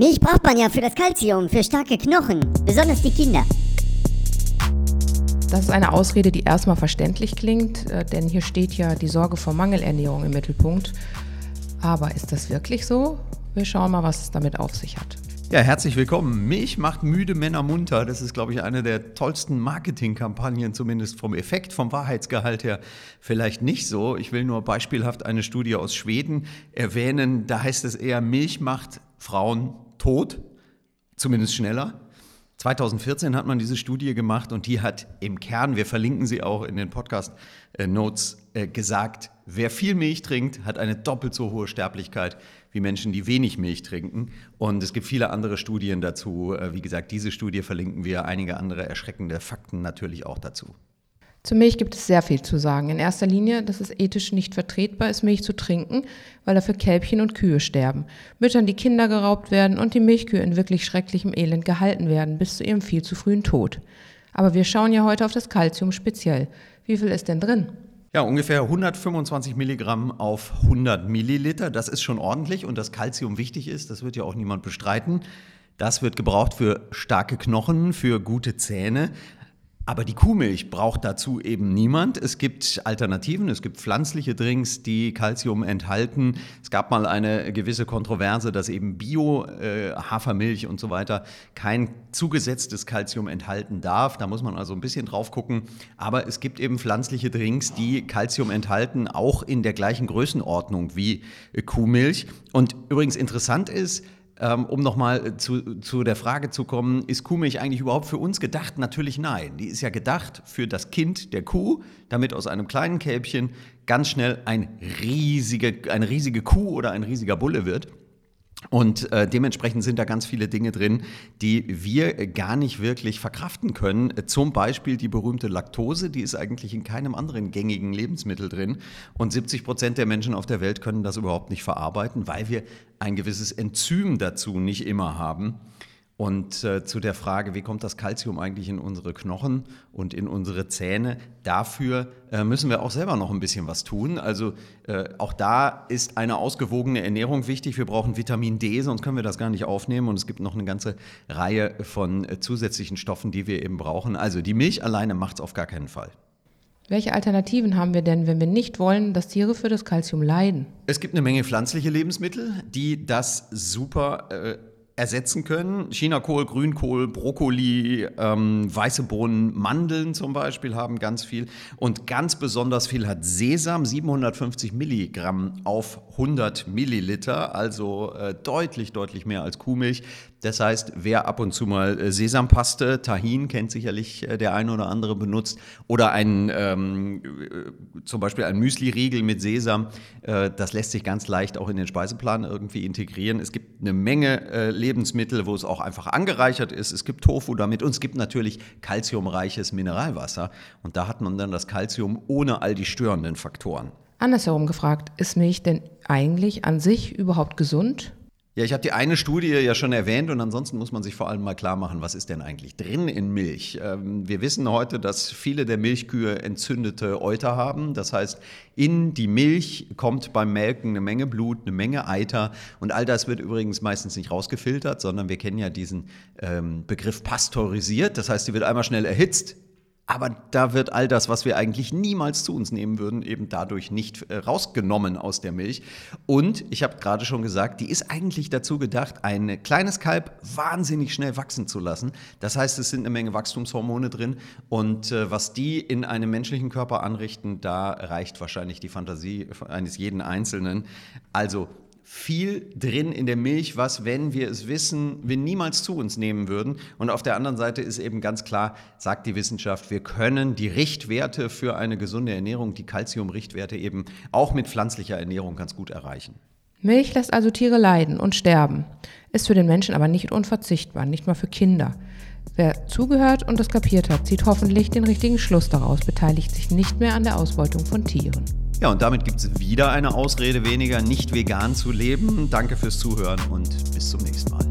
Milch braucht man ja für das Kalzium, für starke Knochen, besonders die Kinder. Das ist eine Ausrede, die erstmal verständlich klingt, äh, denn hier steht ja die Sorge vor Mangelernährung im Mittelpunkt. Aber ist das wirklich so? Wir schauen mal, was es damit auf sich hat. Ja, herzlich willkommen. Milch macht müde Männer munter. Das ist, glaube ich, eine der tollsten Marketingkampagnen, zumindest vom Effekt, vom Wahrheitsgehalt her. Vielleicht nicht so. Ich will nur beispielhaft eine Studie aus Schweden erwähnen. Da heißt es eher, Milch macht Frauen tot, zumindest schneller. 2014 hat man diese Studie gemacht und die hat im Kern, wir verlinken sie auch in den Podcast-Notes, äh, gesagt, wer viel Milch trinkt, hat eine doppelt so hohe Sterblichkeit wie Menschen, die wenig Milch trinken. Und es gibt viele andere Studien dazu. Äh, wie gesagt, diese Studie verlinken wir, einige andere erschreckende Fakten natürlich auch dazu. Zur Milch gibt es sehr viel zu sagen. In erster Linie, dass es ethisch nicht vertretbar ist, Milch zu trinken, weil dafür Kälbchen und Kühe sterben, Müttern die Kinder geraubt werden und die Milchkühe in wirklich schrecklichem Elend gehalten werden, bis zu ihrem viel zu frühen Tod. Aber wir schauen ja heute auf das Kalzium speziell. Wie viel ist denn drin? Ja, ungefähr 125 Milligramm auf 100 Milliliter. Das ist schon ordentlich und dass Kalzium wichtig ist, das wird ja auch niemand bestreiten. Das wird gebraucht für starke Knochen, für gute Zähne. Aber die Kuhmilch braucht dazu eben niemand. Es gibt Alternativen, es gibt pflanzliche Drinks, die Kalzium enthalten. Es gab mal eine gewisse Kontroverse, dass eben Bio-Hafermilch äh, und so weiter kein zugesetztes Kalzium enthalten darf. Da muss man also ein bisschen drauf gucken. Aber es gibt eben pflanzliche Drinks, die Kalzium enthalten, auch in der gleichen Größenordnung wie Kuhmilch. Und übrigens interessant ist, ähm, um nochmal zu, zu der Frage zu kommen, ist Kuhmilch eigentlich überhaupt für uns gedacht? Natürlich nein. Die ist ja gedacht für das Kind der Kuh, damit aus einem kleinen Kälbchen ganz schnell ein riesige, eine riesige Kuh oder ein riesiger Bulle wird. Und äh, dementsprechend sind da ganz viele Dinge drin, die wir gar nicht wirklich verkraften können. Zum Beispiel die berühmte Laktose, die ist eigentlich in keinem anderen gängigen Lebensmittel drin. Und 70 Prozent der Menschen auf der Welt können das überhaupt nicht verarbeiten, weil wir ein gewisses Enzym dazu nicht immer haben. Und äh, zu der Frage, wie kommt das Kalzium eigentlich in unsere Knochen und in unsere Zähne, dafür äh, müssen wir auch selber noch ein bisschen was tun. Also äh, auch da ist eine ausgewogene Ernährung wichtig. Wir brauchen Vitamin D, sonst können wir das gar nicht aufnehmen. Und es gibt noch eine ganze Reihe von äh, zusätzlichen Stoffen, die wir eben brauchen. Also die Milch alleine macht es auf gar keinen Fall. Welche Alternativen haben wir denn, wenn wir nicht wollen, dass Tiere für das Kalzium leiden? Es gibt eine Menge pflanzliche Lebensmittel, die das super äh, ersetzen können. Chinakohl, Grünkohl, Brokkoli, ähm, weiße Bohnen, Mandeln zum Beispiel haben ganz viel. Und ganz besonders viel hat Sesam, 750 Milligramm auf 100 Milliliter, also äh, deutlich, deutlich mehr als Kuhmilch. Das heißt, wer ab und zu mal äh, Sesampaste, Tahin kennt sicherlich äh, der eine oder andere benutzt, oder ein, ähm, äh, zum Beispiel ein Müsli-Riegel mit Sesam, das lässt sich ganz leicht auch in den Speiseplan irgendwie integrieren. Es gibt eine Menge äh, Lebensmittel, wo es auch einfach angereichert ist. Es gibt Tofu damit und es gibt natürlich kalziumreiches Mineralwasser. Und da hat man dann das Kalzium ohne all die störenden Faktoren. Andersherum gefragt, ist Milch denn eigentlich an sich überhaupt gesund? Ja, ich habe die eine Studie ja schon erwähnt und ansonsten muss man sich vor allem mal klar machen, was ist denn eigentlich drin in Milch? Ähm, wir wissen heute, dass viele der Milchkühe entzündete Euter haben. Das heißt, in die Milch kommt beim Melken eine Menge Blut, eine Menge Eiter und all das wird übrigens meistens nicht rausgefiltert, sondern wir kennen ja diesen ähm, Begriff pasteurisiert. Das heißt, die wird einmal schnell erhitzt, aber da wird all das, was wir eigentlich niemals zu uns nehmen würden, eben dadurch nicht äh, rausgenommen aus der Milch. Und ich habe gerade schon gesagt, die ist eigentlich dazu gedacht, ein kleines Kalb wahnsinnig schnell wachsen zu lassen. Das heißt, es sind eine Menge Wachstumshormone drin. Und äh, was die in einem menschlichen Körper anrichten, da reicht wahrscheinlich die Fantasie eines jeden Einzelnen. Also viel drin in der Milch, was, wenn wir es wissen, wir niemals zu uns nehmen würden. Und auf der anderen Seite ist eben ganz klar, sagt die Wissenschaft, wir können die Richtwerte für eine gesunde Ernährung, die Calcium-Richtwerte eben auch mit pflanzlicher Ernährung ganz gut erreichen. Milch lässt also Tiere leiden und sterben, ist für den Menschen aber nicht unverzichtbar, nicht mal für Kinder. Wer zugehört und das kapiert hat, zieht hoffentlich den richtigen Schluss daraus, beteiligt sich nicht mehr an der Ausbeutung von Tieren. Ja, und damit gibt es wieder eine Ausrede weniger, nicht vegan zu leben. Danke fürs Zuhören und bis zum nächsten Mal.